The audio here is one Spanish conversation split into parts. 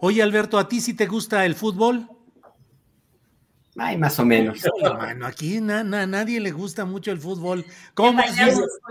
Oye, Alberto, ¿a ti sí te gusta el fútbol? Ay, más o menos. Bueno, aquí na, na, nadie le gusta mucho el fútbol. ¿Cómo?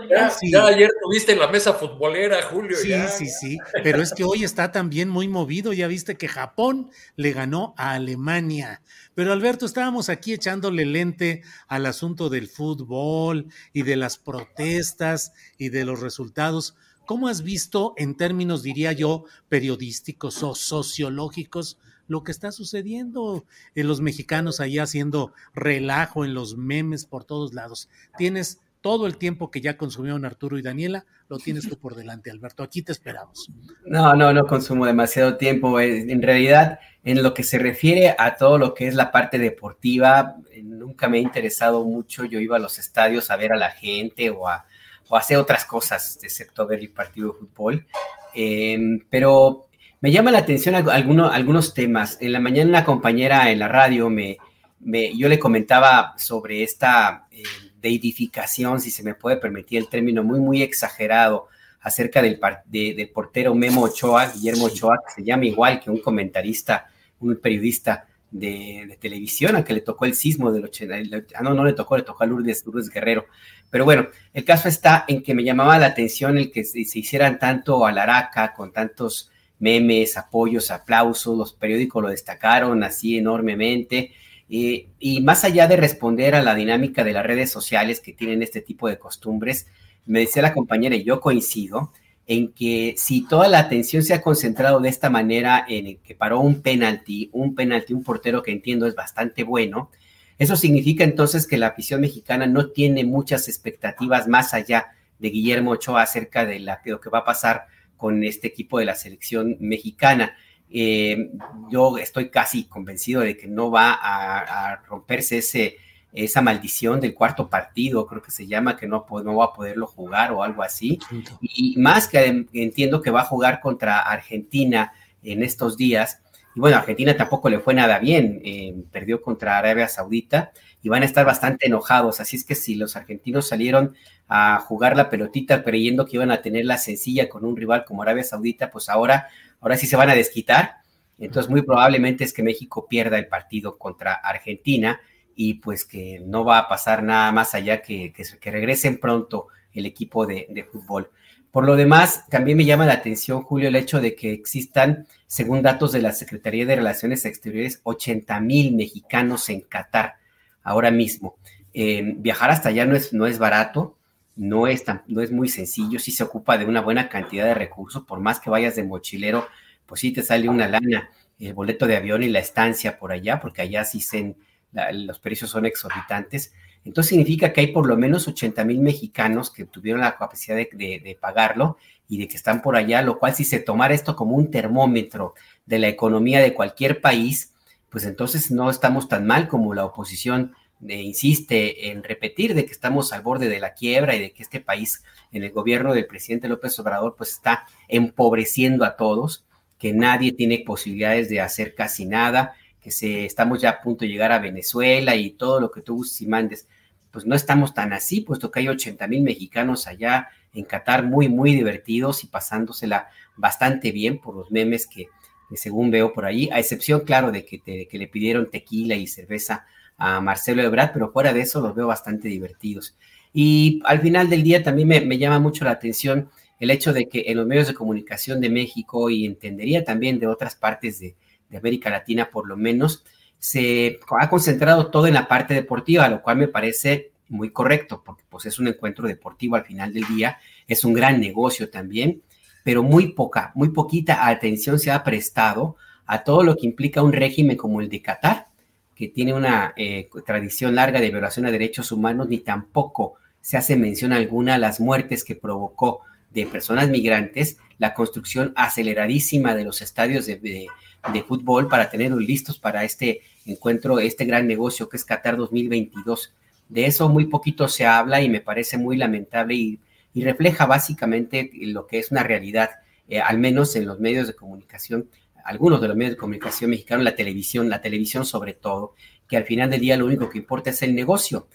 Ya, sí. ya, ayer tuviste la mesa futbolera, Julio. Sí, ya. sí, sí. Pero es que hoy está también muy movido. Ya viste que Japón le ganó a Alemania. Pero Alberto, estábamos aquí echándole lente al asunto del fútbol y de las protestas y de los resultados. ¿Cómo has visto en términos, diría yo, periodísticos o sociológicos? lo que está sucediendo en los mexicanos allá haciendo relajo en los memes por todos lados. Tienes todo el tiempo que ya consumieron Arturo y Daniela, lo tienes tú por delante, Alberto. Aquí te esperamos. No, no, no consumo demasiado tiempo. Eh, en realidad, en lo que se refiere a todo lo que es la parte deportiva, eh, nunca me ha interesado mucho. Yo iba a los estadios a ver a la gente o a, o hacer otras cosas, excepto ver el partido de fútbol. Eh, pero me llama la atención algunos, algunos temas. En la mañana una compañera en la radio me, me yo le comentaba sobre esta eh, deidificación, si se me puede permitir el término, muy, muy exagerado acerca del, del portero Memo Ochoa, Guillermo Ochoa, que se llama igual que un comentarista, un periodista de, televisión, a que le tocó el sismo del 80, ah, no, no le tocó, le tocó a Lourdes, Lourdes Guerrero. Pero bueno, el caso está en que me llamaba la atención el que se, hicieran tanto a la araca con tantos memes, apoyos, aplausos, los periódicos lo destacaron así enormemente. Y más allá de responder a la dinámica de las redes sociales que tienen este tipo de costumbres, me decía la compañera, y yo coincido, en que si toda la atención se ha concentrado de esta manera en el que paró un penalti, un penalti, un portero que entiendo es bastante bueno, eso significa entonces que la afición mexicana no tiene muchas expectativas más allá de Guillermo Ochoa acerca de, lo que va a pasar con este equipo de la selección mexicana. Eh, yo estoy casi convencido de que no va a, romperse ese, esa maldición del cuarto partido, creo que se llama, que no, no va a poderlo jugar o algo así. Y más que entiendo que va a jugar contra Argentina en estos días. Y bueno, Argentina tampoco le fue nada bien, eh, perdió contra Arabia Saudita y van a estar bastante enojados. Así es que si los argentinos salieron a jugar la pelotita creyendo que iban a tener la sencilla con un rival como Arabia Saudita, pues ahora, ahora sí se van a desquitar. Entonces, muy probablemente es que México pierda el partido contra Argentina y pues que no va a pasar nada más allá que, que, regresen pronto el equipo de, de, fútbol. Por lo demás, también me llama la atención, Julio, el hecho de que existan, según datos de la Secretaría de Relaciones Exteriores, 80 mil mexicanos en Qatar ahora mismo. Eh, viajar hasta allá no es, no es barato, no es, tan, no es muy sencillo, sí se ocupa de una buena cantidad de recursos, por más que vayas de mochilero, pues sí te sale una lana el boleto de avión y la estancia por allá, porque allá sí se, los precios son exorbitantes. Entonces significa que hay por lo menos 80 mil mexicanos que tuvieron la capacidad de, pagarlo y de que están por allá, lo cual si se tomara esto como un termómetro de la economía de cualquier país, pues entonces no estamos tan mal como la oposición insiste en repetir de que estamos al borde de la quiebra y de que este país en el gobierno del presidente López Obrador pues está empobreciendo a todos, que nadie tiene posibilidades de hacer casi nada, que estamos ya a punto de llegar a Venezuela y todo lo que tú gustes y mandes, pues no estamos tan así, puesto que hay 80 mil mexicanos allá en Qatar muy, muy divertidos y pasándosela bastante bien por los memes que, según veo por ahí, a excepción, claro, de que, que le pidieron tequila y cerveza a Marcelo Ebrard, pero fuera de eso los veo bastante divertidos. Y al final del día también me, llama mucho la atención el hecho de que en los medios de comunicación de México y entendería también de otras partes de, América Latina por lo menos, se ha concentrado todo en la parte deportiva, lo cual me parece muy correcto, porque pues es un encuentro deportivo al final del día, es un gran negocio también, pero muy poca, muy poquita atención se ha prestado a todo lo que implica un régimen como el de Qatar, que tiene una eh, tradición larga de violación a derechos humanos, ni tampoco se hace mención alguna a las muertes que provocó de personas migrantes, la construcción aceleradísima de los estadios de, fútbol para tenerlos listos para este encuentro, este gran negocio que es Qatar 2022. De eso muy poquito se habla y me parece muy lamentable y, refleja básicamente lo que es una realidad, eh, al menos en los medios de comunicación algunos de los medios de comunicación mexicanos, la televisión, la televisión sobre todo, que al final del día lo único que importa es el negocio.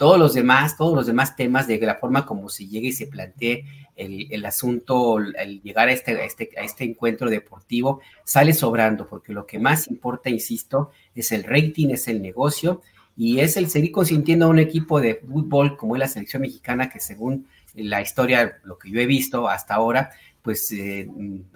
Todos los demás, todos los demás temas de la forma como se llega y se plantee el, asunto, el llegar a este, a este, a este encuentro deportivo, sale sobrando, porque lo que más importa, insisto, es el rating, es el negocio y es el seguir consintiendo a un equipo de fútbol como es la selección mexicana, que según la historia, lo que yo he visto hasta ahora, pues eh,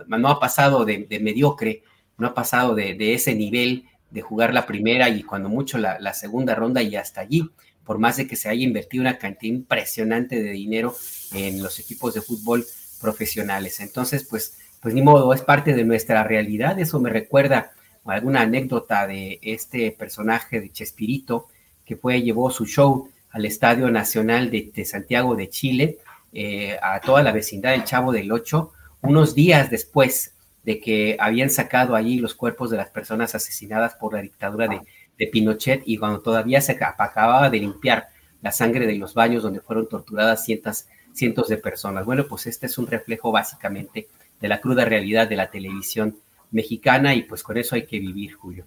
no ha pasado de, mediocre, no ha pasado de, ese nivel de jugar la primera y cuando mucho la, segunda ronda y hasta allí, por más de que se haya invertido una cantidad impresionante de dinero en los equipos de fútbol profesionales. Entonces, pues, pues ni modo, es parte de nuestra realidad. Eso me recuerda alguna anécdota de este personaje de Chespirito que fue, llevó su show al Estadio Nacional de Santiago de Chile eh, a toda la vecindad del Chavo del Ocho, unos días después de que habían sacado allí los cuerpos de las personas asesinadas por la dictadura de, Pinochet y cuando todavía se acababa de limpiar la sangre de los baños donde fueron torturadas cientos, cientos de personas. Bueno, pues este es un reflejo básicamente de la cruda realidad de la televisión mexicana y pues con eso hay que vivir, Julio.